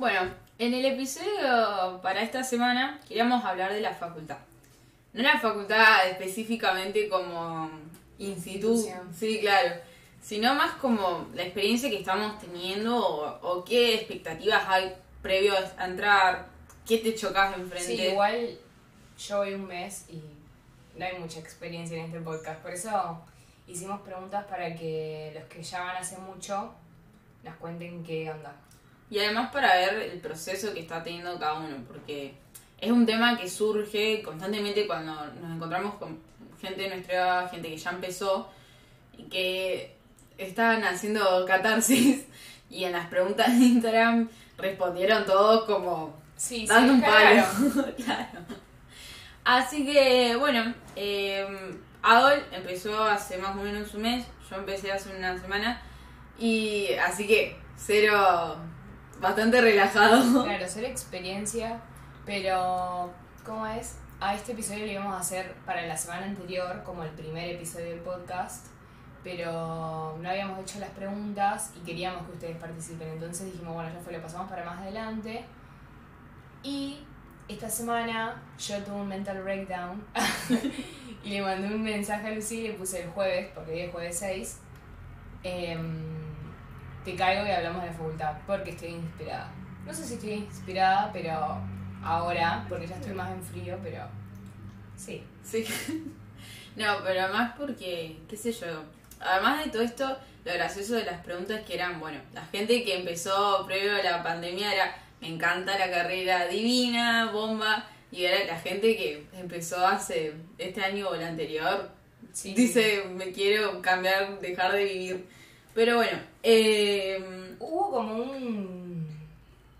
Bueno, en el episodio para esta semana queríamos hablar de la facultad. No la facultad específicamente como instituto, Institución. sí, claro, sino más como la experiencia que estamos teniendo o, o qué expectativas hay previo a entrar, qué te chocas enfrente. Sí, igual yo voy un mes y no hay mucha experiencia en este podcast. Por eso hicimos preguntas para que los que ya van hace mucho nos cuenten qué onda. Y además para ver el proceso que está teniendo cada uno, porque es un tema que surge constantemente cuando nos encontramos con gente de nuestra edad, gente que ya empezó y que están haciendo catarsis y en las preguntas de Instagram respondieron todos como Sí, dando un palo. claro. Claro. Así que, bueno, eh, Adol empezó hace más o menos un mes, yo empecé hace una semana, y así que cero, bastante relajado. Claro, ser experiencia, pero ¿cómo es? A este episodio lo íbamos a hacer para la semana anterior, como el primer episodio del podcast, pero no habíamos hecho las preguntas y queríamos que ustedes participen. Entonces dijimos, bueno, ya fue, lo pasamos para más adelante. Y esta semana yo tuve un mental breakdown y le mandé un mensaje a Lucy y le puse el jueves, porque hoy es jueves 6. em, te caigo y hablamos de la facultad, porque estoy inspirada. No sé si estoy inspirada, pero ahora, porque ya estoy más en frío, pero sí. Sí. No, pero además porque, qué sé yo, además de todo esto, lo gracioso de las preguntas que eran, bueno, la gente que empezó previo a la pandemia era, me encanta la carrera divina, bomba, y era la gente que empezó hace este año o el anterior, Sí, dice, me quiero cambiar, dejar de vivir. Pero bueno, eh, Hubo como un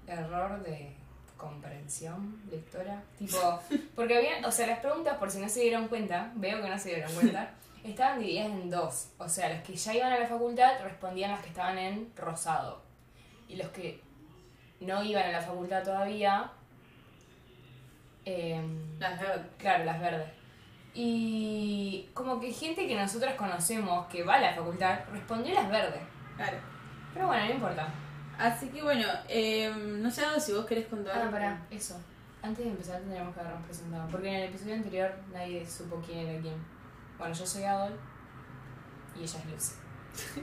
error de comprensión lectora, tipo, porque había, o sea, las preguntas, por si no se dieron cuenta, veo que no se dieron cuenta, estaban divididas en dos. O sea, los que ya iban a la facultad respondían las que estaban en rosado. Y los que no iban a la facultad todavía, em, las veo- Claro, las verdes. Y como que gente que nosotros conocemos que va a la facultad respondió las verdes. claro. Pero bueno, no importa. Así que bueno, eh, no sé si vos querés contar. Ah, pará, eso. Antes de empezar tendríamos que habernos presentado. Porque en el episodio anterior nadie supo quién era quién. Bueno, yo soy Adol y ella es Lucy.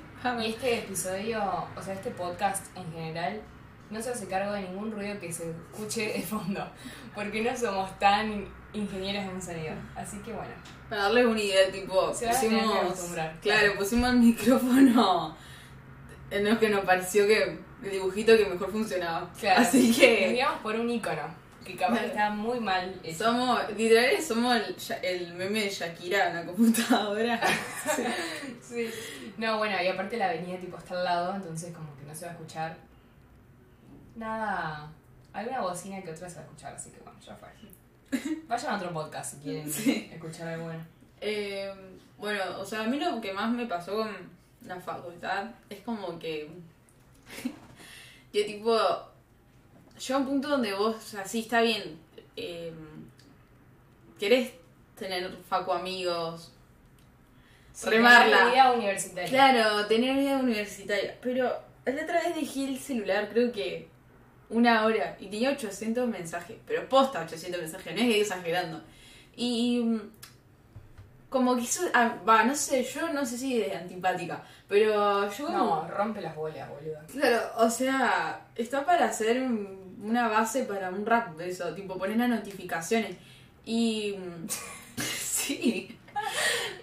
Y este episodio, o sea, este podcast en general, no se hace cargo de ningún ruido que se escuche de fondo. Porque no somos tan ingenieros en sonido. Así que bueno. Para darles una idea, tipo, Se pusimos. Claro, claro. pusimos el micrófono en lo que nos pareció que el dibujito que mejor funcionaba. Claro. Así Nos que guiamos por un icono, que capaz Claro. está muy mal hecho. somos, literal, somos el, el meme de Shakira en la computadora. Sí. Sí. No, bueno, y aparte la avenida tipo está al lado, entonces como que no se va a escuchar nada. Alguna bocina que otra se va a escuchar, así que bueno, ya fue. Vayan a otro podcast si quieren Sí. escuchar algo bueno. Eh, bueno, o sea, a mí lo que más me pasó con la facultad es como que. yo, tipo. Llega un punto donde vos, o sea, sí está bien. eh, querés tener facu amigos, Sí, Remarla. la vida universitaria. Claro, tener vida universitaria. Pero la otra vez dejé el celular, creo que una hora, y tenía 800 mensajes. Pero posta 800 mensajes, no es que exagerando. Y. mm, Como que eso. ah, Va, no sé, yo no sé si es antipática. Pero yo como. No, rompe las bolas, boludo. Claro, o sea, está para hacer un- una base para un rap de eso, tipo poner las notificaciones. Y. mm, sí.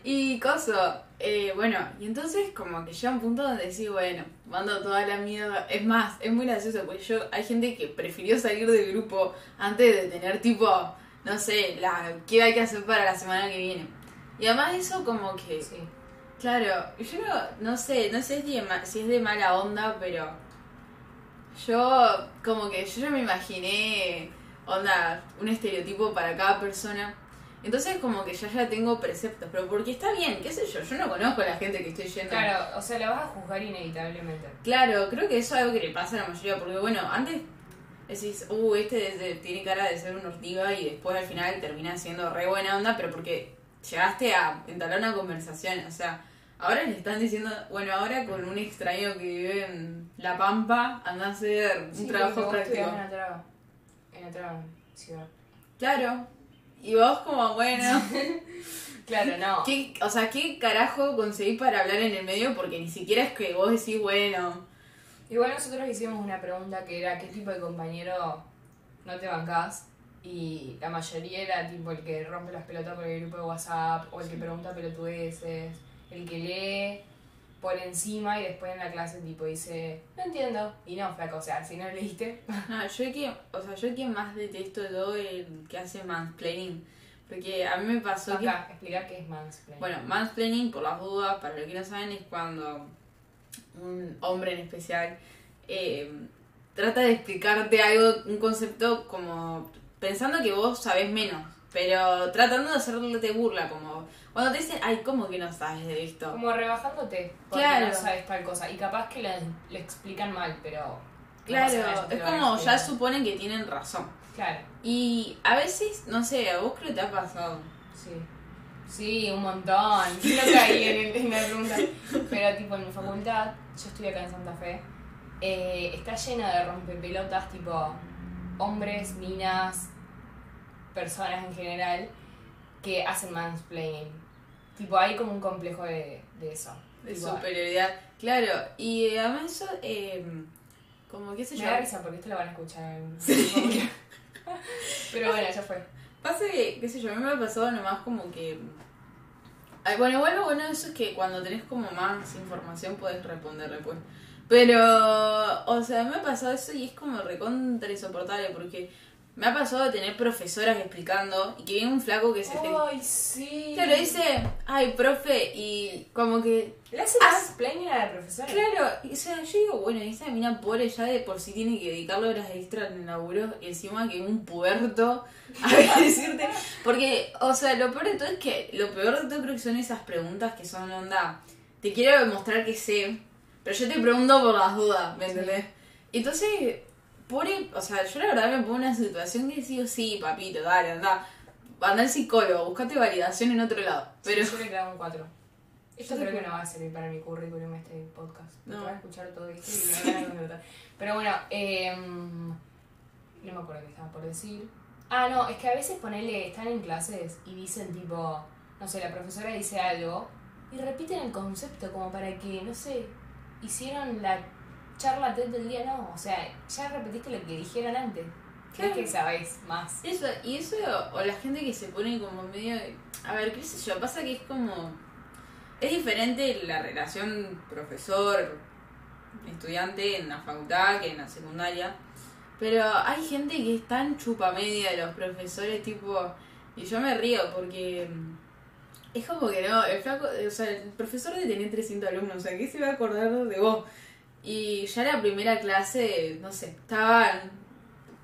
Y coso, eh, bueno, y entonces como que llega un punto donde decís, bueno, mando toda la mierda. Es más, es muy gracioso, porque yo, hay gente que prefirió salir del grupo antes de tener tipo, no sé, la qué hay que hacer para la semana que viene. Y además eso como que Sí. Claro, yo no, no sé, no sé si, si es de mala onda, pero yo como que yo ya me imaginé, onda, un estereotipo para cada persona. Entonces como que ya ya tengo preceptos, pero porque está bien, qué sé yo, yo no conozco a la gente que estoy yendo. Claro, o sea, la vas a juzgar inevitablemente. Claro, creo que eso es algo que le pasa a la mayoría, porque bueno, antes decís, uh, este de- de- tiene cara de ser un ortiga y después al final termina siendo re buena onda, pero porque llegaste a entablar una conversación, o sea, Ahora le están diciendo, bueno, ahora con un extraño que vive en La Pampa, anda a hacer un Sí, trabajo práctico. en otra, en otra ciudad. Claro. Y vos como, bueno, Claro, no. ¿qué, o sea, ¿qué carajo conseguís para hablar en el medio? Porque ni siquiera es que vos decís, bueno, Igual nosotros hicimos una pregunta que era ¿qué tipo de compañero no te bancás? Y la mayoría era tipo el que rompe las pelotas por el grupo de WhatsApp, o el que pregunta pelotudeces, el que lee por encima y después en la clase tipo dice, no entiendo. Y no, flaco, o sea, si no leíste, no, yo que, o sea, yo que más detesto yo el que hace mansplaining. Porque a mí me pasó que explicar qué es mansplaining. Bueno, mansplaining, por las dudas, para los que no saben, es cuando un hombre en especial eh, trata de explicarte algo, un concepto como pensando que vos sabés menos, pero tratando de hacerte burla, como cuando te dicen, ay, ¿cómo que no sabes de esto? Como rebajándote, porque Claro. no sabes tal cosa. Y capaz que le, le explican mal, pero... Claro, es como ya suponen que tienen razón. Claro. Y a veces, no sé, a vos creo que te ha pasado. Sí. Sí, un montón. Yo no caí en, el- en la pregunta. Pero tipo en mi facultad, yo estoy acá en Santa Fe, eh, está llena de rompepelotas tipo hombres, minas, personas en general que hacen mansplaining. Tipo, hay como un complejo de, de eso. De Tipo, superioridad. Claro, y eh, además eso, eh, como qué sé me yo. da risa porque esto lo van a escuchar en en- Pero bueno, ya fue. Pasa que, qué sé yo, a mí me ha pasado nomás como que... Ay, bueno, igual lo bueno de eso es que cuando tenés como más información podés responder después. Pero, o sea, me ha pasado eso y es como recontra insoportable porque me ha pasado de tener profesoras explicando y que viene un flaco que se te... Ay, sí. Claro, dice, ay, profe, y como que... ¿Le hace Ah. mansplaining a la profesora? Claro, o sea, yo digo, bueno, esa mina pobre ya de por sí tiene que dedicarle horas extra en el laburo, y encima que un a decirte. Porque, o sea, lo peor de todo es que lo peor de todo creo que son esas preguntas que son onda. Te quiero demostrar que sé, pero yo te pregunto por las dudas, ¿me entendés? Entonces, pobre, o sea, yo la verdad me pongo en una situación que digo, sí, papito, dale, anda. Anda al psicólogo, buscate validación en otro lado. Pero. Sí, yo le clavo un 4. Esto Yo creo que no va a servir para mi currículum este podcast. No. Voy a escuchar todo esto y me van a. Pero bueno, eh, no me acuerdo qué estaba por decir. Ah, no, es que a veces ponele, están en clases y dicen tipo, no sé, la profesora dice algo y repiten el concepto como para que, no sé, hicieron la charla TED del día, no, o sea, ya repetiste lo que dijeron antes. Claro. que sabés más. Eso, y eso, o la gente que se pone como medio. A ver, qué sé yo, pasa que es como. Es diferente la relación profesor-estudiante en la facultad que en la secundaria. Pero hay gente que es tan chupa media de los profesores, tipo. Y yo me río porque. Es como que no, el flaco, o sea, el profesor de tener 300 alumnos, o sea, ¿qué se va a acordar de vos? Y ya la primera clase, no sé, estaba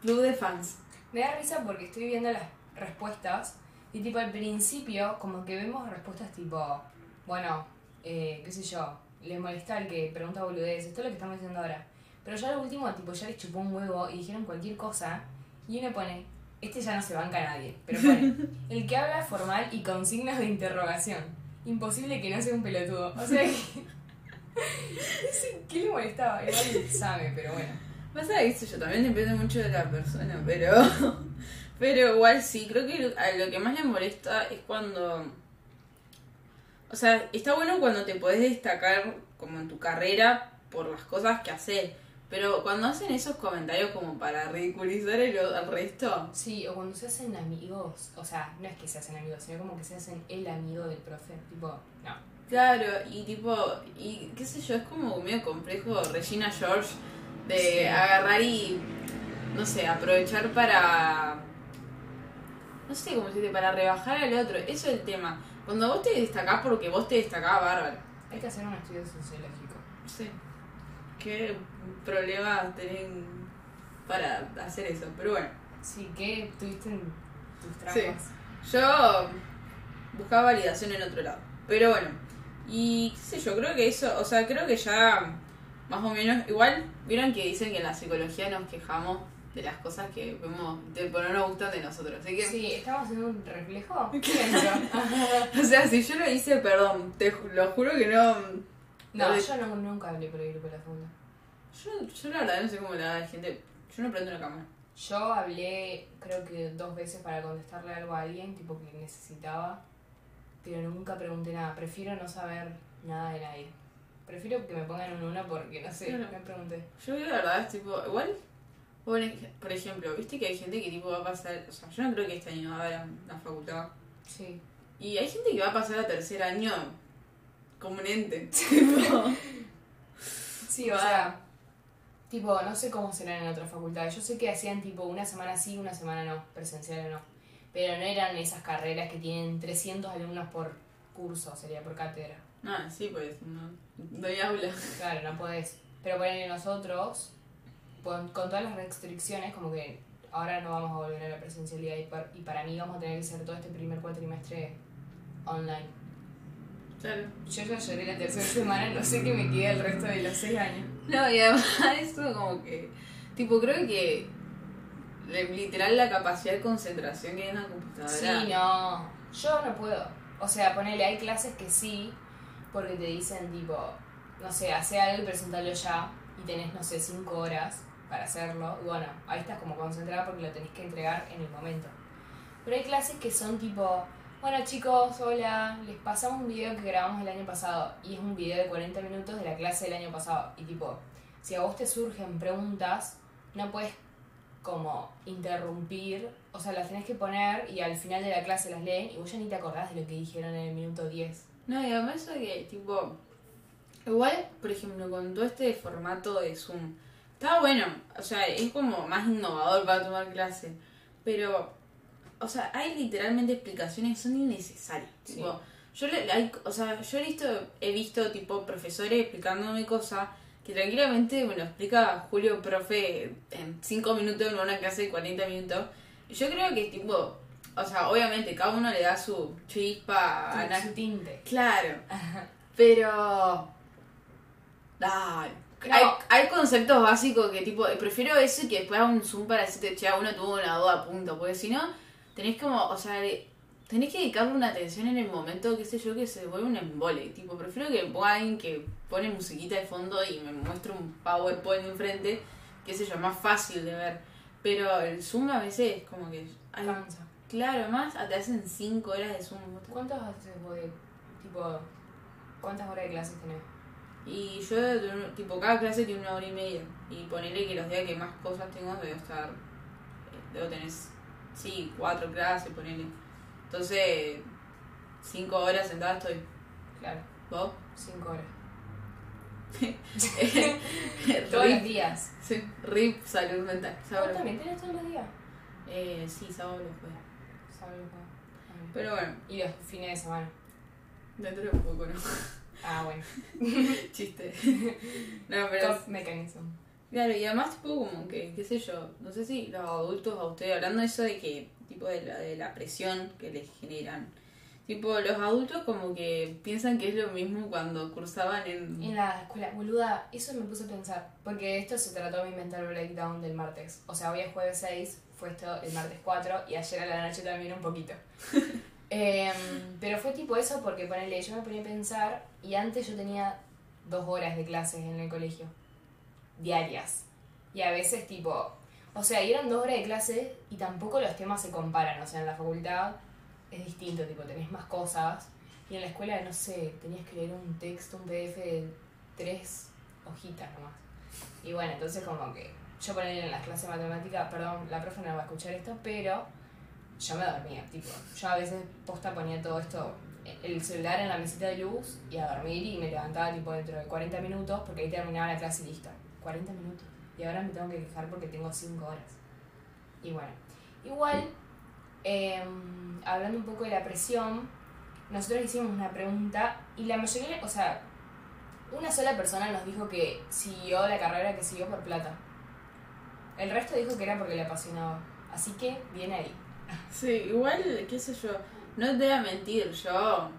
club de fans. Me da risa porque estoy viendo las respuestas y tipo al principio como que vemos respuestas tipo, bueno, eh, qué sé yo, les molesta el que pregunta boludez, esto es lo que estamos diciendo ahora. Pero ya lo último tipo ya les chupó un huevo y dijeron cualquier cosa y uno pone, este ya no se banca a nadie, pero pone, el que habla formal y con signos de interrogación. Imposible que no sea un pelotudo. O sea, que- ¿qué le molestaba? Igual sabe, pero bueno. Pasa que eso yo también depende mucho de la persona, pero pero igual sí, creo que lo- a lo que más le molesta es cuando o sea, está bueno cuando te podés destacar como en tu carrera por las cosas que haces, pero cuando hacen esos comentarios como para ridiculizar el- al resto, Sí, o cuando se hacen amigos, o sea, no es que se hacen amigos, sino como que se hacen el amigo del profe, tipo, no. Claro, y tipo, y qué sé yo, es como medio complejo Regina George de Sí. agarrar y no sé, aprovechar para no sé cómo decirte, para rebajar al otro. Eso es el tema. Cuando vos te destacás porque vos te destacás, bárbaro. Hay que hacer un estudio sociológico. Sí. ¿Qué problema tienen para hacer eso? Pero bueno, Sí, ¿qué tuviste en tus Sí. traumas? yo buscaba validación en otro lado. Pero bueno, y qué sé yo, creo que eso, o sea, creo que ya más o menos, igual, vieron que dicen que en la psicología nos quejamos de las cosas que vemos, de por no nos gustan de nosotros. Así que, Sí, estamos haciendo un reflejo. o sea, si yo lo hice, perdón, te lo juro que no. no, yo no, nunca hablé por el grupo de la funda. Yo, yo la verdad no sé cómo la gente. Yo no prendo una cámara. Yo hablé, creo que dos veces para contestarle algo a alguien, tipo que necesitaba, pero nunca pregunté nada. Prefiero no saber nada de nadie. Prefiero que me pongan un uno porque no sé, Claro. me pregunté. Yo la verdad es tipo, igual, por, ej- por ejemplo, viste que hay gente que tipo va a pasar, o sea, yo no creo que este año va a haber la facultad. Sí. Y hay gente que va a pasar a tercer año como un ente. tipo, Sí, o sea, tipo, no sé cómo serán en otras facultades. Yo sé que hacían tipo una semana sí, una semana no, presencial o no. Pero no eran esas carreras que tienen 300 alumnos por curso, sería por cátedra. no, sí, pues, no, no hay aula. Claro, no podés. Pero ponele nosotros, con, con todas las restricciones, como que ahora no vamos a volver a la presencialidad y, par- y para mí vamos a tener que hacer todo este primer cuatrimestre online. Claro. Yo ya lloré la tercera semana, no sé qué me queda el resto de los seis años. No, y además eso como que, tipo, creo que literal la capacidad de concentración que hay en una computadora. Sí, no, yo no puedo. O sea, ponele, hay clases que sí, porque te dicen tipo, no sé, hace algo y presentalo ya, y tenés, no sé, cinco horas para hacerlo, y bueno, ahí estás como concentrada porque lo tenés que entregar en el momento. Pero hay clases que son tipo, bueno chicos, hola, les pasamos un video que grabamos el año pasado, y es un video de 40 minutos de la clase del año pasado, y tipo, si a vos te surgen preguntas, no puedes como interrumpir, o sea, las tenés que poner y al final de la clase las leen y vos ya ni te acordás de lo que dijeron en el minuto 10. No, y además eso que, tipo, igual, por ejemplo, con todo este formato de Zoom, está bueno, o sea, es como más innovador para tomar clase, pero, o sea, hay literalmente explicaciones que son innecesarias. Sí. Tipo, yo, le, hay- o sea, yo he visto, he visto, tipo, profesores explicándome cosas que tranquilamente me lo explica Julio, profe, en 5 minutos en una clase de 40 minutos. Yo creo que, tipo, o sea, obviamente cada uno le da su chispa a la Su tinte. Claro. Pero. Dale. No. Hay, hay conceptos básicos que tipo, prefiero eso y que después haga un zoom para decirte, che, uno tuvo una duda, punto. Porque si no, tenés como, o sea, de- tenés que dedicarle una atención en el momento, qué sé yo, que se vuelve un embole. Tipo, prefiero que alguien que pone musiquita de fondo y me muestre un PowerPoint enfrente, qué sé yo, más fácil de ver. Pero el zoom a veces es como que. Cansa. claro, más te hacen 5 horas de zoom. ¿Cuántas haces tipo, cuántas horas de clases tenés? Y yo, tipo, cada clase tiene una hora y media. Y ponerle que los días que más cosas tengo, debo estar. eh, Debo tener, sí, cuatro clases, ponele. Entonces, cinco horas sentada estoy. Claro, ¿Vos? cinco horas. Todos los días. sí, RIP, salud mental. ¿Vos también tenés todos los días? Eh, sí, sábado los jueves. Sábado, ah. Pero bueno, Y los fines de semana. dentro de poco, ¿no? Ah, bueno. Chiste. No, pero. Top mechanism. Claro, y además, tipo, como que, qué sé yo, no sé si los adultos a ustedes, hablando de eso de que, tipo, de la, de la presión que les generan, tipo, los adultos como que piensan que es lo mismo cuando cursaban en... En la escuela, boluda, eso me puse a pensar. Porque esto se trató de mi mental breakdown del martes. O sea, hoy es jueves 6, fue esto el martes 4 y ayer a la noche también un poquito. Em, pero fue tipo eso porque ponele, yo me ponía a pensar y antes yo tenía dos horas de clases en el colegio. Diarias. Y a veces tipo, o sea, y eran dos horas de clase y tampoco los temas se comparan. O sea, en la facultad es distinto, tipo, tenés más cosas. Y en la escuela, no sé, tenías que leer un texto, un PDF de tres hojitas nomás. Y bueno, entonces como que yo ponía en las clases de matemática, perdón, la profe no va a escuchar esto, pero yo me dormía, tipo, yo a veces posta ponía todo esto, el celular en la mesita de luz y a dormir y me levantaba tipo dentro de 40 minutos porque ahí terminaba la clase y listo. 40 minutos. Y ahora me tengo que quejar porque tengo 5 horas. Y bueno, igual, em, hablando un poco de la presión, nosotros hicimos una pregunta y la mayoría, o sea, una sola persona nos dijo que siguió la carrera que siguió por plata. El resto dijo que era porque le apasionaba. Así que, viene ahí. Sí, igual, qué sé yo, no te voy a mentir, yo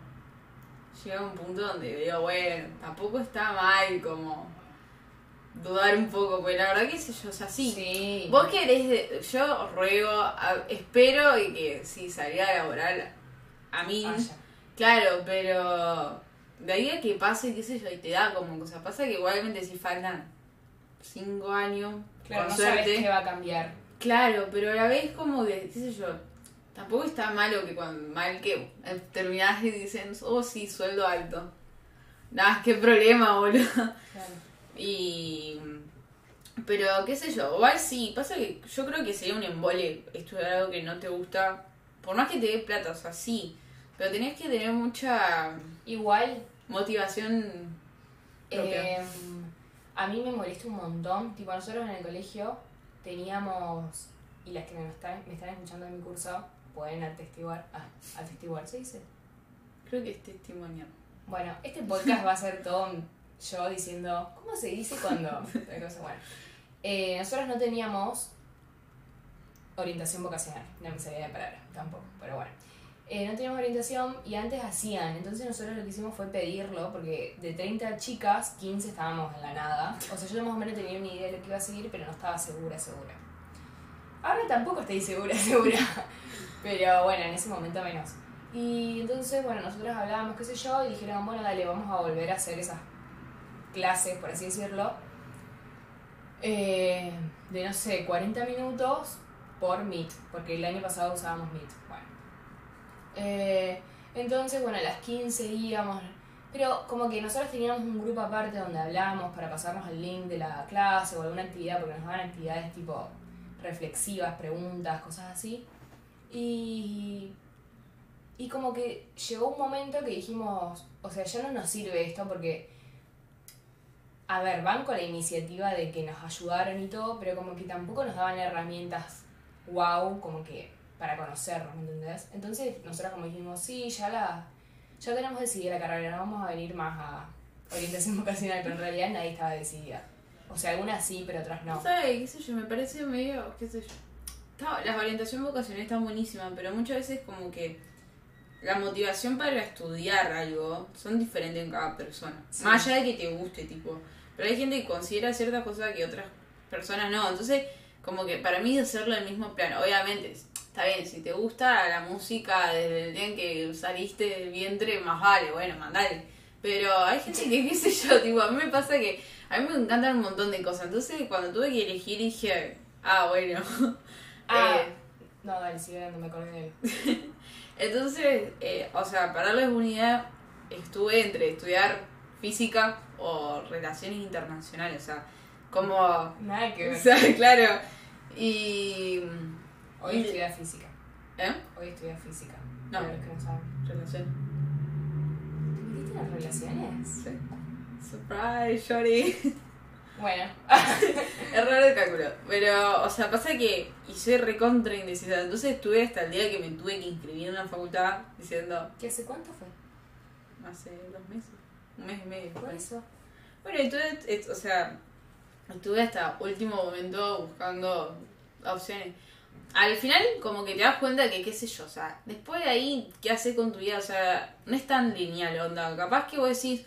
llego a un punto donde digo, bueno, tampoco está mal como... dudar un poco, porque la verdad que sé yo, o sea, sí. Sí. Vos querés, de- yo ruego, a- espero y que si salga laboral a mí, Vaya. claro, pero de ahí a que pase, qué sé yo, y te da como cosa. Pasa que igualmente si faltan cinco años, Claro, con no suerte. sabes qué va a cambiar. Claro, pero a la vez como que, qué sé yo, tampoco está malo que cuando mal que eh, terminás y dicen, oh sí, sueldo alto. Nada, qué problema, boludo. Claro. Y. Pero qué sé yo, igual sí, pasa que yo creo que sería un embole estudiar algo que no te gusta. Por más que te dé plata, o sea, sí. Pero tenés que tener mucha Igual, motivación propia. eh, a mí me molesta un montón. Tipo, nosotros en el colegio teníamos, y las que me están, me están escuchando en mi curso pueden atestiguar, ah, atestiguar, ¿se dice? Creo que es testimonial. Bueno, este podcast va a ser todo yo diciendo, ¿cómo se dice cuando? Bueno, eh, nosotros no teníamos orientación vocacional, no me salía de palabra tampoco, pero bueno. Eh, no teníamos orientación y antes hacían, entonces nosotros lo que hicimos fue pedirlo, porque de 30 chicas, 15 estábamos en la nada. O sea, yo más o menos tenía una idea de lo que iba a seguir, pero no estaba segura, segura. Ahora tampoco estoy segura, segura. Pero bueno, en ese momento menos. Y entonces, bueno, nosotros hablábamos, qué sé yo, y dijeron, bueno, dale, vamos a volver a hacer esas clases, por así decirlo, eh, de no sé, 40 minutos por Meet, porque el año pasado usábamos Meet. Bueno. Eh, entonces, bueno, a las 15 íbamos, pero como que nosotros teníamos un grupo aparte donde hablábamos para pasarnos el link de la clase o alguna actividad, porque nos daban actividades tipo reflexivas, preguntas, cosas así. Y, y como que llegó un momento que dijimos, o sea, ya no nos sirve esto porque, a ver, van con la iniciativa de que nos ayudaron y todo, pero como que tampoco nos daban herramientas wow, como que para conocernos, ¿me entendés? Entonces nosotros como dijimos, sí, ya la, ya tenemos decidida la carrera, no vamos a venir más a orientación vocacional, pero en realidad nadie estaba decidida. O sea, algunas sí, pero otras no. ¿Sabes? ¿Qué sé yo? Me parece medio, qué sé yo. Está- la orientación vocacional está buenísima, pero muchas veces como que la motivación para estudiar algo son diferentes en cada persona. Sí. Más allá de que te guste, tipo. Pero hay gente que considera ciertas cosas que otras personas no. Entonces, como que para mí hacerlo en el mismo plano. Obviamente, está bien, si te gusta la música desde el día en que saliste del vientre, más vale, bueno, mandale. Pero hay gente que, qué sé yo, tipo, a mí me pasa que a mí me encantan un montón de cosas. Entonces, cuando tuve que elegir, dije, ah, bueno. Ah, Eh, no, dale, sigue dando, me acordé de él. entonces, eh, o sea, para darles una idea, estuve entre estudiar física o relaciones internacionales, o sea, como... Nada que O ver. sea, claro. Y... Hoy y- estudia física. ¿Eh? Hoy estudia física. No. Para los que no saben. Relación. ¿Te metiste en las relaciones? Sí. Surprise, shorty. Bueno. Error de cálculo. Pero, o sea, pasa que hice recontra indecisa. Entonces estuve hasta el día que me tuve que inscribir en una facultad diciendo, ¿Qué hace cuánto fue? hace dos meses, un mes y medio. Por eso. Bueno, entonces, es- o sea, estuve hasta último momento buscando opciones. Al final, como que te das cuenta que, qué sé yo, o sea, después de ahí, ¿qué haces con tu vida? O sea, no es tan lineal, onda. Capaz que vos decís,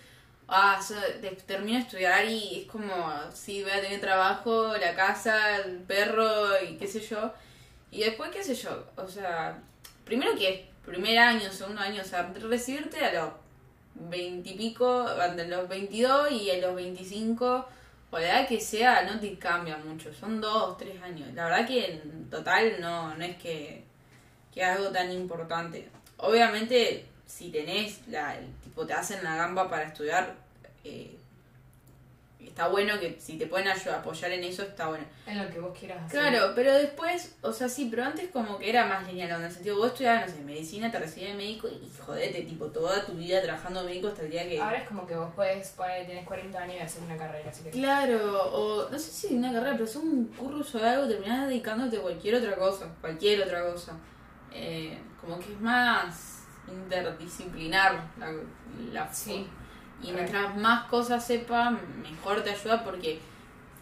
ah, so- te- termino de estudiar y es como, sí, voy a tener trabajo, la casa, el perro y qué sé yo. Y después, qué sé yo, o sea, primero que primer año, segundo año, o sea, recibirte a los veintipico, a los 22 y a los 25, o la edad que sea, no te cambia mucho. Son dos, tres años. La verdad que en total no, no es que, que algo tan importante. Obviamente, si tenés, la, tipo, te hacen la gamba para estudiar, eh, está bueno que si te pueden ayudar, apoyar en eso, está bueno. En lo que vos quieras hacer. Claro, pero después, o sea, sí, pero antes como que era más lineal, en el sentido, vos estudiabas, no sé, medicina, te recibías de médico y jodete, tipo, toda tu vida trabajando de médico hasta el día que... Ahora es como que vos puedes poner, tenés 40 años y hacer una carrera, así que. Claro, o no sé si una carrera, pero es un curso de algo, terminás dedicándote a cualquier otra cosa, cualquier otra cosa. Eh, como que es más interdisciplinar la, la Sí. Y mientras más cosas sepas, mejor te ayuda porque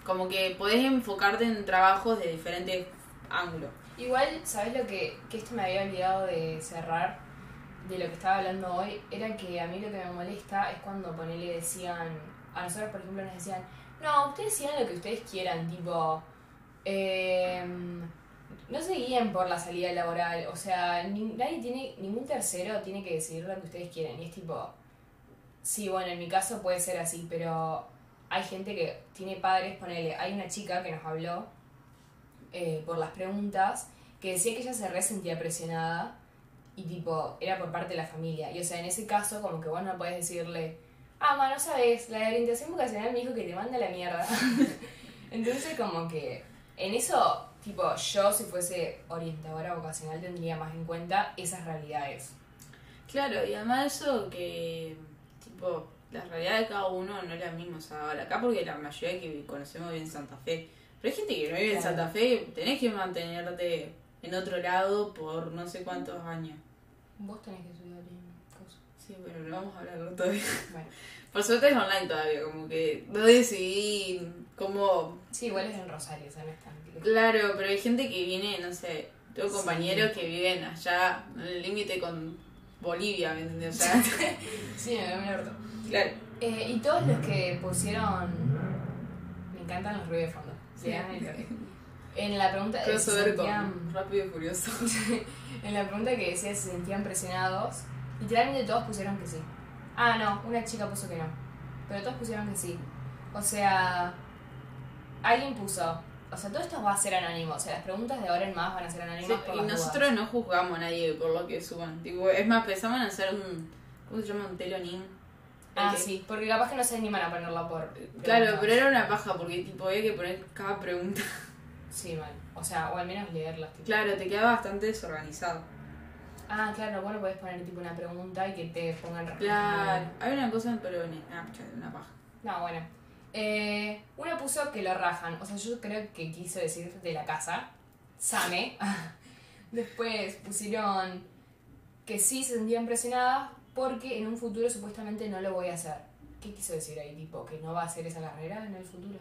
como que podés enfocarte en trabajos de diferentes ángulos. Igual, ¿sabes lo que, que esto me había olvidado de cerrar? De lo que estaba hablando hoy, era que a mí lo que me molesta es cuando ponele decían, a nosotros por ejemplo nos decían, No, ustedes sigan lo que ustedes quieran, tipo. eh, no se guíen por la salida laboral. O sea, ni- nadie tiene. Ningún tercero tiene que decidir lo que ustedes quieren. Y es tipo. Sí, bueno, en mi caso puede ser así, pero hay gente que tiene padres, ponele. Hay una chica que nos habló eh, por las preguntas que decía que ella se resentía presionada y tipo, era por parte de la familia. Y o sea, en ese caso, como que vos no podés decirle, ah, ma, no sabes, la orientación vocacional me dijo que te manda la mierda. Entonces, como que en eso, tipo, yo si fuese orientadora vocacional tendría más en cuenta esas realidades. Claro, y además eso que, tipo, la realidad de cada uno no es la misma. O sea, ahora acá porque la mayoría que conocemos vive en Santa Fe. Pero hay gente que no vive en. Santa Fe, tenés que mantenerte en otro lado por no sé cuántos años. Vos tenés que estudiar en cosas. Sí, pero no vamos a hablarlo todavía. Bueno, Por suerte es online todavía, como que no decidí cómo... sí, igual es en Rosario, o sea, no es tan lejos. Claro, pero hay gente que viene, no sé, tengo Sí. compañeros que viven allá, en el límite con Bolivia, ¿me entendés? O sea, Sí, me me orto. claro. Eh, y todos los que pusieron. Me encantan los ruidos de fondo. Sí. El toque. En la pregunta sentían- Rápido y Furioso. En la pregunta que decía si se sentían presionados, literalmente todos pusieron que sí. Ah, no, una chica puso que no. Pero todos pusieron que sí. O sea, alguien puso. O sea, todo esto va a ser anónimo. O sea, las preguntas de ahora en más van a ser anónimas Sí, por y las nosotros dudas. no juzgamos a nadie por lo que suban. Tipo, es más, pensamos en hacer un. ¿Cómo se llama? Un telonín. Ah, que- sí, porque capaz que no se animan a ponerlo por. Claro, pero era una paja porque tipo había que poner cada pregunta. Sí, mal. O sea, o al menos leerlas. tipo. Claro, te queda bastante desorganizado. Ah, claro, bueno, puedes poner tipo una pregunta y que te pongan respuesta. Claro, hay una cosa, pero en Snapchat, una paja. No, bueno. Eh, uno puso que lo rajan. O sea, yo creo que quiso decir de la casa. Same. Después pusieron que sí se sentían presionadas porque en un futuro supuestamente no lo voy a hacer. ¿Qué quiso decir ahí? Tipo, que no va a hacer esa carrera en el futuro.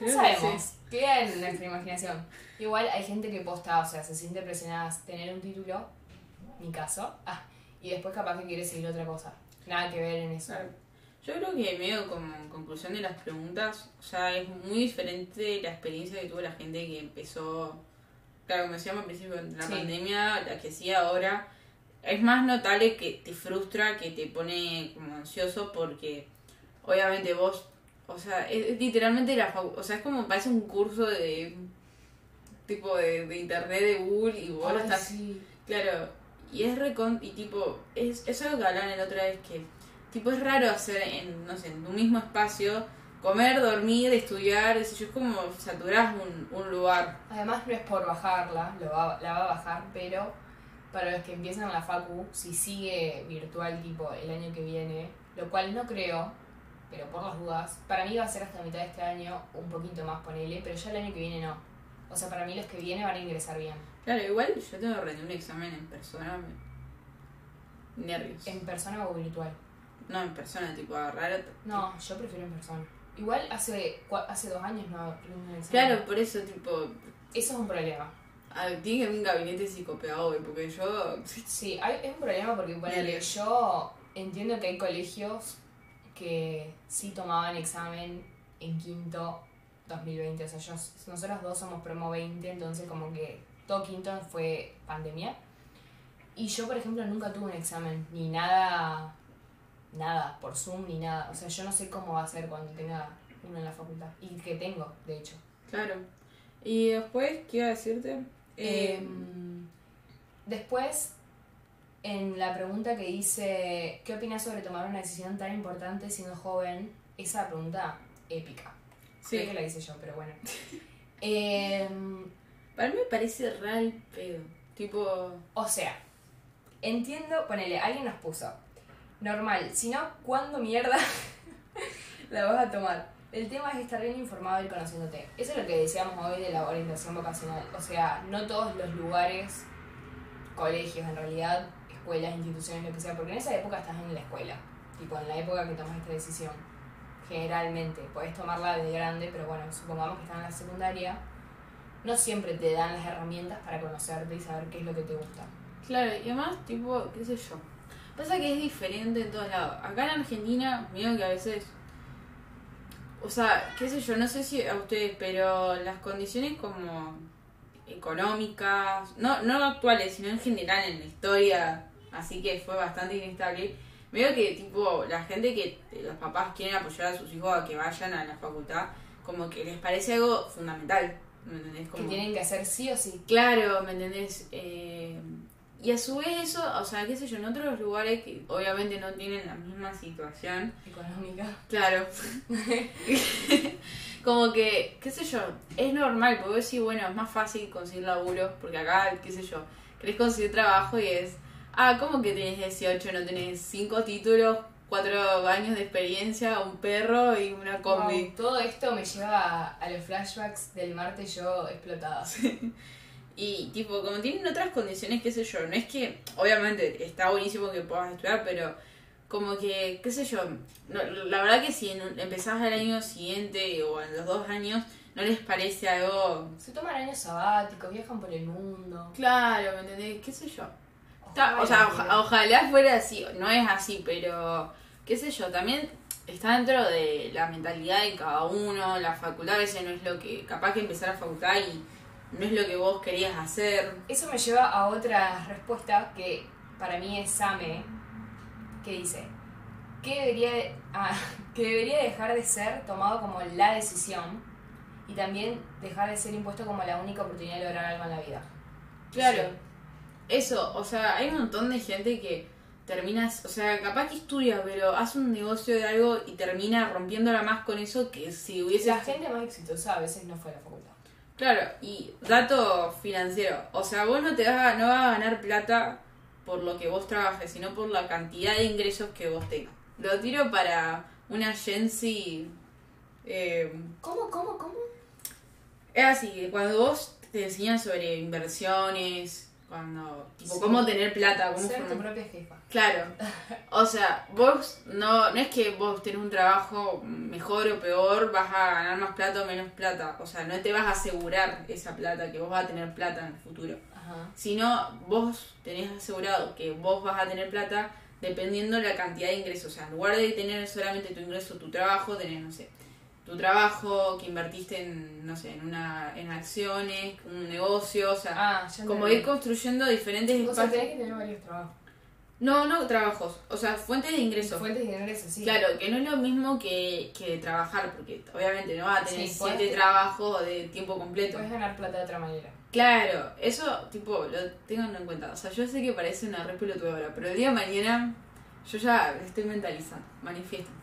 No sabemos. sí. Queda en nuestra imaginación. Igual hay gente que posta, o sea, se siente presionada a tener un título, mi caso, ah, y después capaz que quiere seguir otra cosa. Nada que ver en eso. Claro. Yo creo que medio como en conclusión de las preguntas, o sea, es muy diferente la experiencia que tuvo la gente que empezó, claro, como decíamos al principio de la Sí. pandemia, la que sí ahora, es más notable que te frustra, que te pone como ansioso porque obviamente vos, o sea, es, es literalmente la o sea, es como parece un curso de tipo de, de internet de Google y vos Ay, estás sí. Claro, y es recon y tipo, es, es algo que hablaban la otra vez que tipo es raro hacer en, no sé, en un mismo espacio, comer, dormir, estudiar, es como saturás un, un lugar. Además no es por bajarla, lo va, la va a bajar, pero para los que empiezan la facu, si sigue virtual tipo el año que viene, lo cual no creo, pero por las dudas, para mí va a ser hasta mitad de este año, un poquito más ponele, pero ya el año que viene no. O sea, para mí los que vienen van a ingresar bien. Claro, igual yo tengo que rendir un examen en persona, nervios. ¿En persona o virtual? No, en persona, tipo agarrar. No, yo prefiero en persona. Igual hace, hace dos años no rindo un examen. Claro, por eso, tipo, Eso es un problema. tiene un gabinete psicopedagogo, porque yo. Sí, hay, es un problema porque Nervios. yo entiendo que hay colegios que sí tomaban examen en quinto 2020. O sea, yo, nosotros dos somos promo 20, entonces como que todo quinto fue pandemia. Y yo, por ejemplo, nunca tuve un examen, ni nada, nada, por Zoom, ni nada. O sea, yo no sé cómo va a ser cuando tenga uno en la facultad. Y que tengo, de hecho. Claro. Y después, ¿qué iba a decirte? Eh, Em, después, en la pregunta que dice, ¿qué opinas sobre tomar una decisión tan importante siendo joven? Esa pregunta épica. sí. Creo que la hice yo, pero bueno. Em, Para mí me parece real pedo. Tipo. o sea, entiendo, ponele, alguien nos puso, normal, si no, ¿cuándo mierda la vas a tomar? El tema es estar bien informado y conociéndote. Eso es lo que decíamos hoy de la orientación vocacional. O sea, no todos los lugares, colegios en realidad, escuelas, instituciones, lo que sea, porque en esa época estás en la escuela, tipo en la época que tomas esta decisión. Generalmente, podés tomarla de grande, pero bueno, supongamos que estás en la secundaria, no siempre te dan las herramientas para conocerte y saber qué es lo que te gusta. Claro, y además, tipo, qué sé yo. Pasa que es diferente en todos lados. Acá en Argentina, mira que a veces o sea, qué sé yo, no sé si a ustedes, pero las condiciones como económicas, no, no actuales, sino en general en la historia, así que fue bastante inestable. Veo que tipo la gente que los papás quieren apoyar a sus hijos a que vayan a la facultad, como que les parece algo fundamental, ¿me entendés? Que tienen que hacer sí o sí. Claro, ¿me entendés? Eh, y a su vez eso, o sea, qué sé yo, en otros lugares que obviamente no tienen la misma situación. Económica. Claro. como que, qué sé yo, es normal, porque decir, bueno, es más fácil conseguir laburo, porque acá, qué sé yo, querés conseguir trabajo y es, ah, ¿cómo que tenés 18, no tenés 5 títulos, 4 años de experiencia, un perro y una combi? Wow, todo esto me lleva a, los flashbacks del martes yo explotada. Y tipo, como tienen otras condiciones, qué sé yo, no es que, obviamente, está buenísimo que puedas estudiar, pero como que, qué sé yo, la verdad que si empezás el año siguiente o en los dos años, no les parece algo... Se toman años sabáticos, viajan por el mundo. Claro, ¿me entendés? ¿Qué sé yo? o sea, ojalá fuera así, no es así, pero qué sé yo, también está dentro de la mentalidad de cada uno, la facultad a veces no es lo que, capaz que empezar la facultad y no es lo que vos querías hacer. Eso me lleva a otra respuesta que para mí es Same, que dice, que debería, ah, que debería dejar de ser tomado como la decisión y también dejar de ser impuesto como la única oportunidad de lograr algo en la vida. Claro, eso, o sea, hay un montón de gente que termina, o sea, capaz que estudia, pero hace un negocio de algo y termina rompiéndola más con eso que si hubiese... La gente más exitosa a veces no fue a la facultad. Claro, y dato financiero, o sea, vos no te vas a, no vas a ganar plata por lo que vos trabajes, sino por la cantidad de ingresos que vos tengas. Lo tiro para una agency. Eh, ¿Cómo, cómo, cómo? Es así, cuando vos te enseñan sobre inversiones, cuando, tipo, cómo tener plata, cómo Ser tu propia jefa. Claro. O sea, vos no, no es que vos tenés un trabajo mejor o peor, vas a ganar más plata o menos plata. O sea, no te vas a asegurar esa plata, que vos vas a tener plata en el futuro. Ajá. Sino vos tenés asegurado que vos vas a tener plata dependiendo de la cantidad de ingresos. O sea, en lugar de tener solamente tu ingreso, tu trabajo, tenés, no sé, tu trabajo, que invertiste en, no sé, en una en acciones, un negocio, o sea, ah, como ir construyendo diferentes espacios. O sea, tenés que tener varios trabajos. No, no trabajos, o sea, fuentes de ingresos. Fuentes de ingresos, sí. Claro, que no es lo mismo que, que trabajar, porque obviamente no vas a tener siete trabajos de tiempo completo. Puedes ganar plata de otra manera. Claro, eso, tipo, lo tengo en cuenta. O sea, yo sé que parece una re ahora, pero el día de mañana yo ya estoy mentalizando, manifiesto.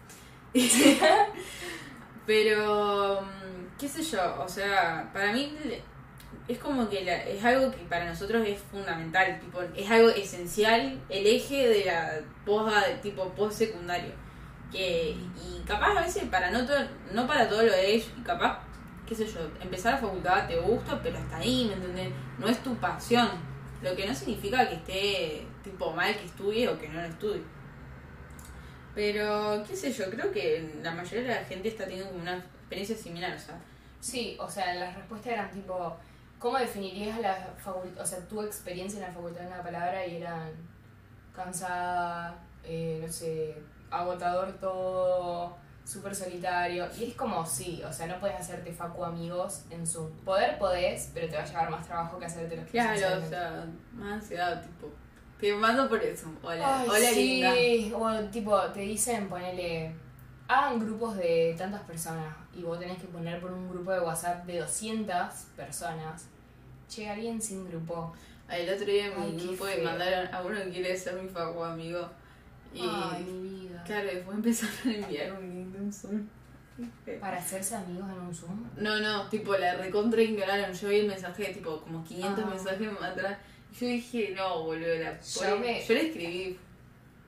Pero, mm, qué sé yo, o sea, para mí es como que es algo que para nosotros es fundamental, tipo, es algo esencial, el eje de la posa, tipo post secundario. Que, y capaz a veces para no todo, no para todo lo es, y capaz, qué sé yo, empezar la facultad te gusta, pero hasta ahí, ¿me entiendes? No es tu pasión. Lo que no significa que esté tipo mal que estudie o que no lo estudie. Pero, qué sé yo, creo que la mayoría de la gente está teniendo como una experiencia similar, o sea. Sí, o sea, las respuestas eran tipo, ¿cómo definirías la facultad, o sea, tu experiencia en la facultad en una palabra? Y eran cansada, eh, no sé, agotador todo, súper solitario. Y es como, sí, o sea, no puedes hacerte facu amigos en Zoom. Poder podés, pero te va a llevar más trabajo que hacerte los Claro, o sea, más ansiedad, tipo te mando por eso. Hola, Ay, hola sí. O tipo, te dicen, ponele, hagan grupos de tantas personas y vos tenés que poner por un grupo de WhatsApp de 200 personas. Che, alguien sin grupo. El otro día en mi grupo me mandaron a uno que quiere ser mi fago amigo. Y Ay, mi vida. Claro, después empezaron a enviar un link de un Zoom. ¿Para hacerse amigos en un Zoom? No, no, tipo la recontra ignoraron. Yo vi el mensaje, tipo como 500 ah. mensajes atrás. Yo dije, no, boludo, la yo, me... yo le escribí.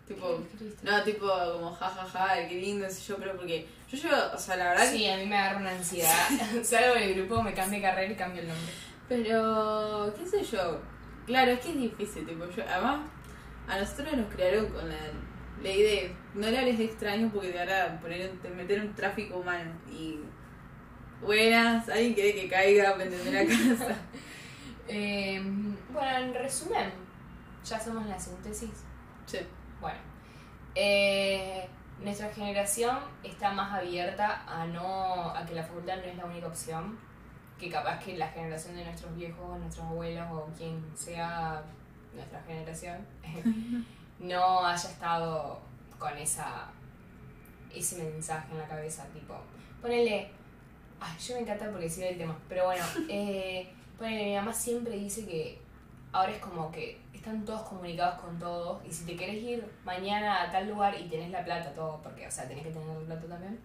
Tipo, no, tipo, como jajaja, ja, ja, qué lindo, sé yo, pero porque yo, yo, o sea, la verdad Sí, a mí me agarra una ansiedad. Salgo del grupo, me cambio de carrera y cambio el nombre. Pero, qué sé yo, claro, es que es difícil, tipo, yo, además, a nosotros nos crearon con la ley de no le hables de extraño porque te hará poner, te meter un tráfico humano y buenas, alguien quiere que caiga, me la casa. Eh, bueno, en resumen, ya somos la síntesis. Sí. Bueno, eh, nuestra generación está más abierta a no a que la facultad no es la única opción que capaz que la generación de nuestros viejos, nuestros abuelos o quien sea nuestra generación no haya estado con esa ese mensaje en la cabeza, tipo, ponele, ay, yo me encanta porque sigue el tema, pero bueno, eh, ponele, mi mamá siempre dice que ahora es como que están todos comunicados con todos y si te querés ir mañana a tal lugar y tenés la plata, todo, porque, o sea, tenés que tener la plata también,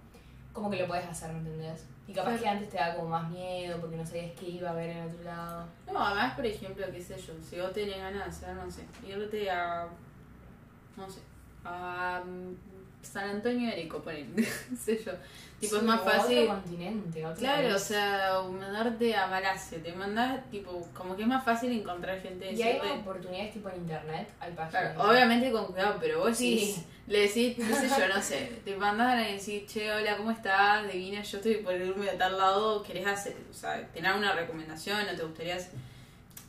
como que lo puedes hacer, ¿me entendés? Y capaz que antes te da como más miedo porque no sabías qué iba a haber en otro lado. No, además, por ejemplo, qué sé yo, si vos tenés ganas de hacer, no sé, irte a, no sé, a San Antonio de por ejemplo, qué sé yo. Tipo, es más o fácil. Otro continente, otro Claro, o sea, mandarte a Malasia, te mandás, tipo, como que es más fácil encontrar gente de Y hay oportunidades tipo en internet, hay páginas. Claro, obviamente con cuidado, pero vos Sí. sí. le decís, qué sé yo, no sé, te mandás a decir, che, hola, ¿cómo estás? Divina, yo estoy por irme a tal lado, ¿querés hacer, o sea, tener una recomendación o te gustaría hacer,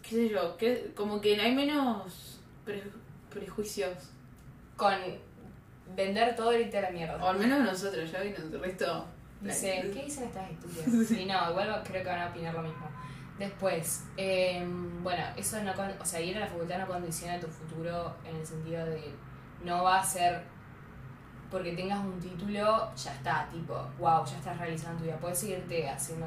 qué sé yo, que, como que hay menos pre- prejuicios, Con vender todo ahorita a la mierda. o al menos nosotros, ya vino el resto. Dice, ¿qué dicen estas estúpidas? Y no, igual creo que van a opinar lo mismo. Después, eh, bueno, eso no, con- o sea, ir a la facultad no condiciona tu futuro en el sentido de no va a ser porque tengas un título, ya está, tipo, wow, ya estás realizando tu vida. Puedes seguirte haciendo,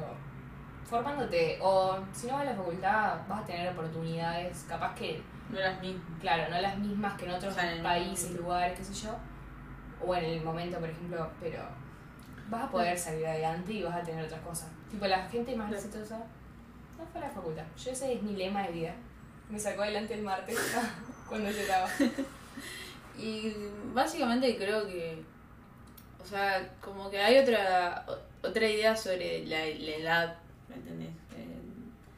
formándote, o si no vas a la facultad, vas a tener oportunidades, capaz que No las mismas. Claro, no las mismas que en otros O sea, en países, lugares, qué sé yo. O en el momento, por ejemplo, pero vas a poder salir adelante y vas a tener otras cosas. Tipo, la gente más exitosa no fue a la facultad. Yo ese es mi lema de vida. Me sacó adelante el martes cuando yo estaba. Y básicamente creo que, o sea, como que hay otra otra idea sobre la, la edad, ¿me entendés? Eh,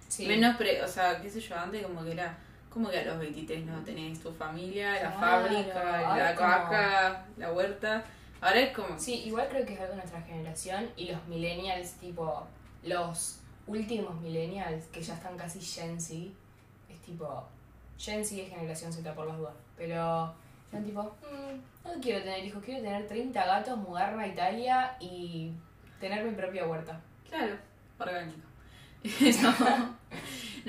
Sí. Menos, pre, o sea, qué sé yo, antes como que era, como que a los 23 no tenés tu familia, la Claro, fábrica, la como- vaca, la huerta. Ahora es como, Sí, igual creo que es algo de nuestra generación y los millennials, tipo, los últimos millennials que ya están casi Gen Z, es tipo, Gen Z es generación Z por las dudas, pero son tipo, "Mm, no quiero tener hijos, quiero tener 30 gatos, mudarme a Italia y tener mi propia huerta. claro, orgánico. no,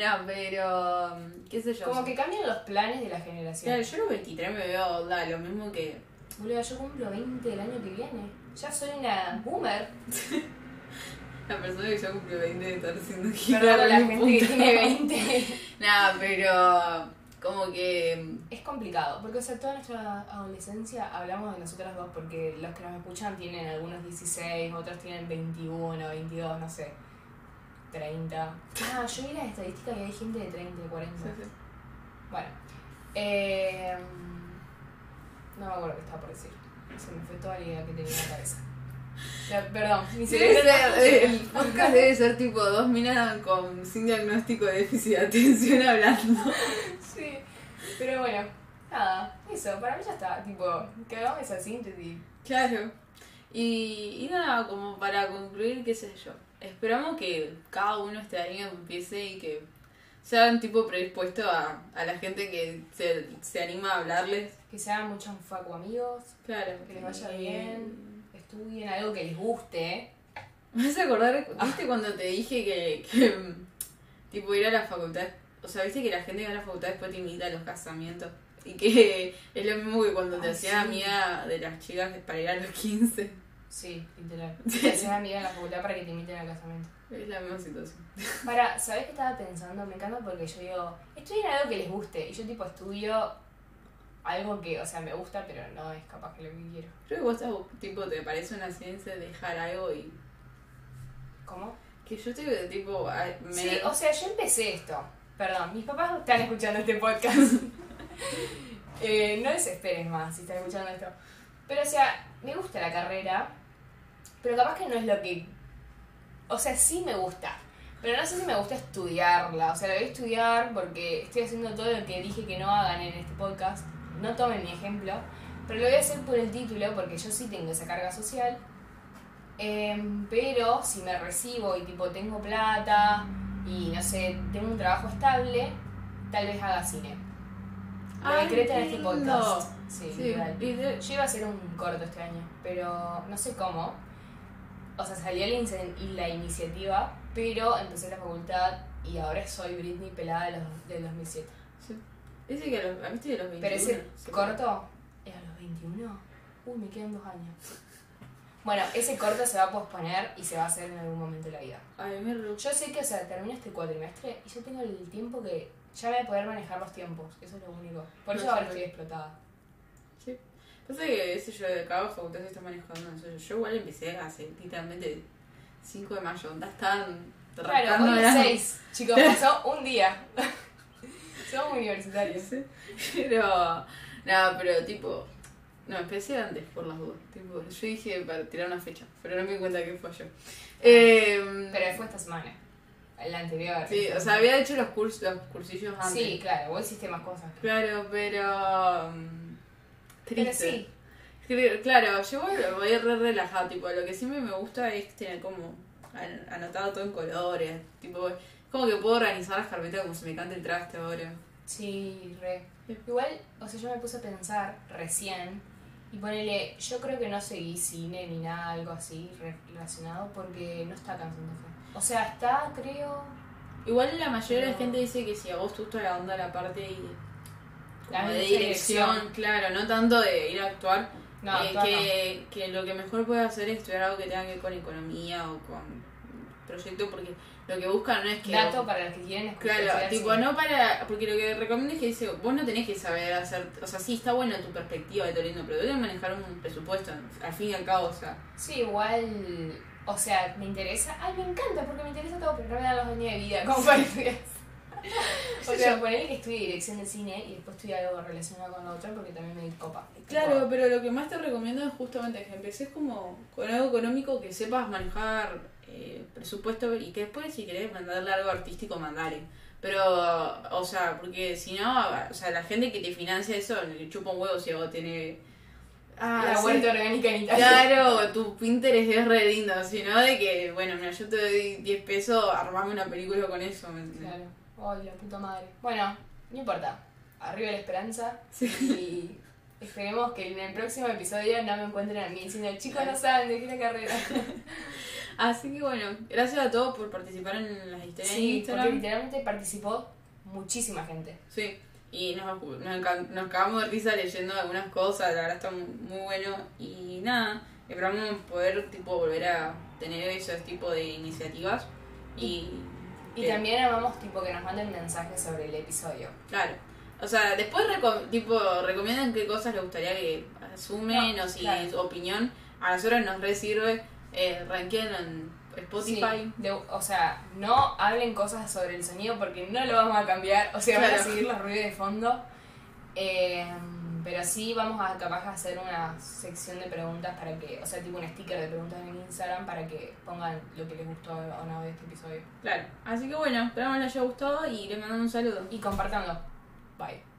no, pero, qué sé yo. Como que cambian los planes de la generación. Claro, yo a los 23 me veo da, lo mismo que Boludo, yo cumplo 20 el año que viene. Ya soy una boomer. la persona que ya cumplió 20 de estar haciendo Perdón gira a la gente que puta. tiene 20. Nada, pero como que Es complicado, porque o sea, toda nuestra adolescencia hablamos de nosotras dos, porque los que nos escuchan tienen algunos 16, otros tienen 21, 22, no sé, 30. Ah, yo vi las estadísticas y hay gente de 30, de 40. Bueno, eh, no me acuerdo qué estaba por decir. Se me fue toda la idea que tenía en la cabeza. Perdón, mi Debe cerebro ser- no el podcast debe ser tipo dos minas con sin diagnóstico de déficit de atención hablando. Sí, pero bueno, nada, eso, para mí ya está, tipo, que hagamos esa síntesis. Claro. Y, y nada, como para concluir, qué sé yo. Esperamos que cada uno este año empiece y que sean tipo predispuestos a, a la gente que se, se anima a hablarles. Que se hagan muchos facu amigos, Claro. que les vaya Y- bien, estudien algo que les guste. Me hace acordar, ¿viste cuando te dije que, que, tipo ir a la facultad? O sea, ¿viste que la gente que va a la facultad después te invita a los casamientos? Y que es lo mismo que cuando te Ay, hacías sí. amiga de las chicas para ir a los 15. Sí, literal. Que seas amiga en la facultad para que te inviten al casamiento. Es la misma situación. Para, ¿sabés qué estaba pensando? Me encanta porque yo digo, estudien algo que les guste. Y yo tipo estudio algo que, o sea, me gusta, pero no es capaz que lo que quiero. Creo que vos estás, tipo, te parece una ciencia dejar algo y... ¿Cómo? Que yo estoy de tipo... Me... Sí, o sea, yo empecé esto. Perdón, mis papás están escuchando este podcast. Eh, no desesperes más si están escuchando esto. Pero, o sea, me gusta la carrera, pero capaz que no es lo que... O sea, sí me gusta, pero no sé si me gusta estudiarla. O sea, la voy a estudiar porque estoy haciendo todo lo que dije que no hagan en este podcast. No tomen mi ejemplo, pero lo voy a hacer por el título porque yo sí tengo esa carga social. Em, pero si me recibo y tipo tengo plata y no sé, tengo un trabajo estable, tal vez haga cine. Lo Ay, decreto en este podcast. Sí, Sí, Yo iba a hacer un corto este año, pero no sé cómo. O sea, salió la, iniciativa, pero empecé la facultad y ahora soy Britney pelada de los, del 2007. Sí. Dice que a los, a mí estoy de los 21. Pero ese se corto es a los 21. Uy, me quedan dos años. Bueno, ese corto se va a posponer y se va a hacer en algún momento de la vida. Ay, me re... Yo sé que, o sea, termina este cuatrimestre y yo tengo el tiempo que ya voy a poder manejar los tiempos. Eso es lo único. Por No eso ahora estoy explotada. Pasa que, ese yo, de cada facultad se está manejando. no sé, Yo igual empecé hace literalmente 5 de mayo. Ya estaban Claro, rascando hoy la- es 6. Chicos, pasó un día. Somos universitarios. Pero, nada, pero tipo, no, empecé antes por las dudas. Tipo, yo dije para tirar una fecha, pero no me di cuenta que fue yo. Eh, Pero fue esta semana. La anterior. sí, o sea, había hecho los, cursos, los cursillos antes. Sí, claro, vos hiciste más cosas. Claro, pero. Pero sí. Claro, yo voy, voy re relajado, tipo, lo que siempre me gusta es tener como an- anotado todo en colores, tipo, como que puedo organizar las carpetas como se me cante el traste ahora. Sí, re. Igual, o sea, yo me puse a pensar recién y ponele, yo creo que no seguí cine ni nada, algo así re- relacionado porque no está Santa Fe. O sea, está, creo, Igual la mayoría de la gente dice que si a vos te gusta la onda, la parte y como de dirección. dirección, claro, no tanto de ir a actuar, no, eh, actuar que, que lo que mejor puede hacer es estudiar algo que tenga que ver con economía o con proyecto, porque lo que buscan no es no. que... Dato para los que quieren escuchar. Claro, tipo, no para. Porque lo que recomiendo es que dice, vos no tenés que saber hacer. O sea, sí, está bueno tu perspectiva de todo lindo, pero debes manejar un presupuesto, al fin y al cabo, o sea. Sí, igual, o sea, me interesa, ay, me encanta porque me interesa todo, pero no me dan los años de vida, como estudiar. O sea, ponerle que estudie dirección de cine y después estudie algo relacionado con lo otro porque también me di copa. Claro, pero lo que más te recomiendo es justamente que empieces como con algo económico, que sepas manejar eh, presupuesto y que después, si querés mandarle algo artístico, mandale. Pero, o sea, porque si no, o sea, la gente que te financia eso le chupa un huevo si vos tenés. Ah, la sí. huerta orgánica en Italia. Claro, tu Pinterest es re lindo, sino de que, bueno, mira, yo te doy 10 pesos, armame una película con eso, ¿me? Claro. Ay, la puta madre. Bueno, no importa. Arriba la esperanza. Sí. Y esperemos que en el próximo episodio no me encuentren a mí diciendo, chicos, no saben de qué es la carrera. Así que bueno, gracias a todos por participar en las historias de Sí, porque Instagram. literalmente participó muchísima gente. Sí, y nos, nos, nos cagamos de risa leyendo algunas cosas, la verdad está muy, muy bueno. Y nada, esperamos poder tipo volver a tener esos tipo de iniciativas. Y, Y que- también amamos tipo que nos manden mensajes sobre el episodio. Claro. O sea, después reco- tipo, recomiendan qué cosas les gustaría que asumen No, o si claro. su opinión a nosotros nos re sirve. Eh, en Spotify. Sí, de- o sea, no hablen cosas sobre el sonido porque no lo vamos a cambiar. O sea, van a Claro. seguir los ruidos de fondo. Eh, pero sí vamos a capaz a hacer una sección de preguntas para que, o sea, tipo un sticker de preguntas en Instagram para que pongan lo que les gustó o no de este episodio. Claro. Así que bueno, esperamos les haya gustado y les mandamos un saludo. Y compartanlo. Bye.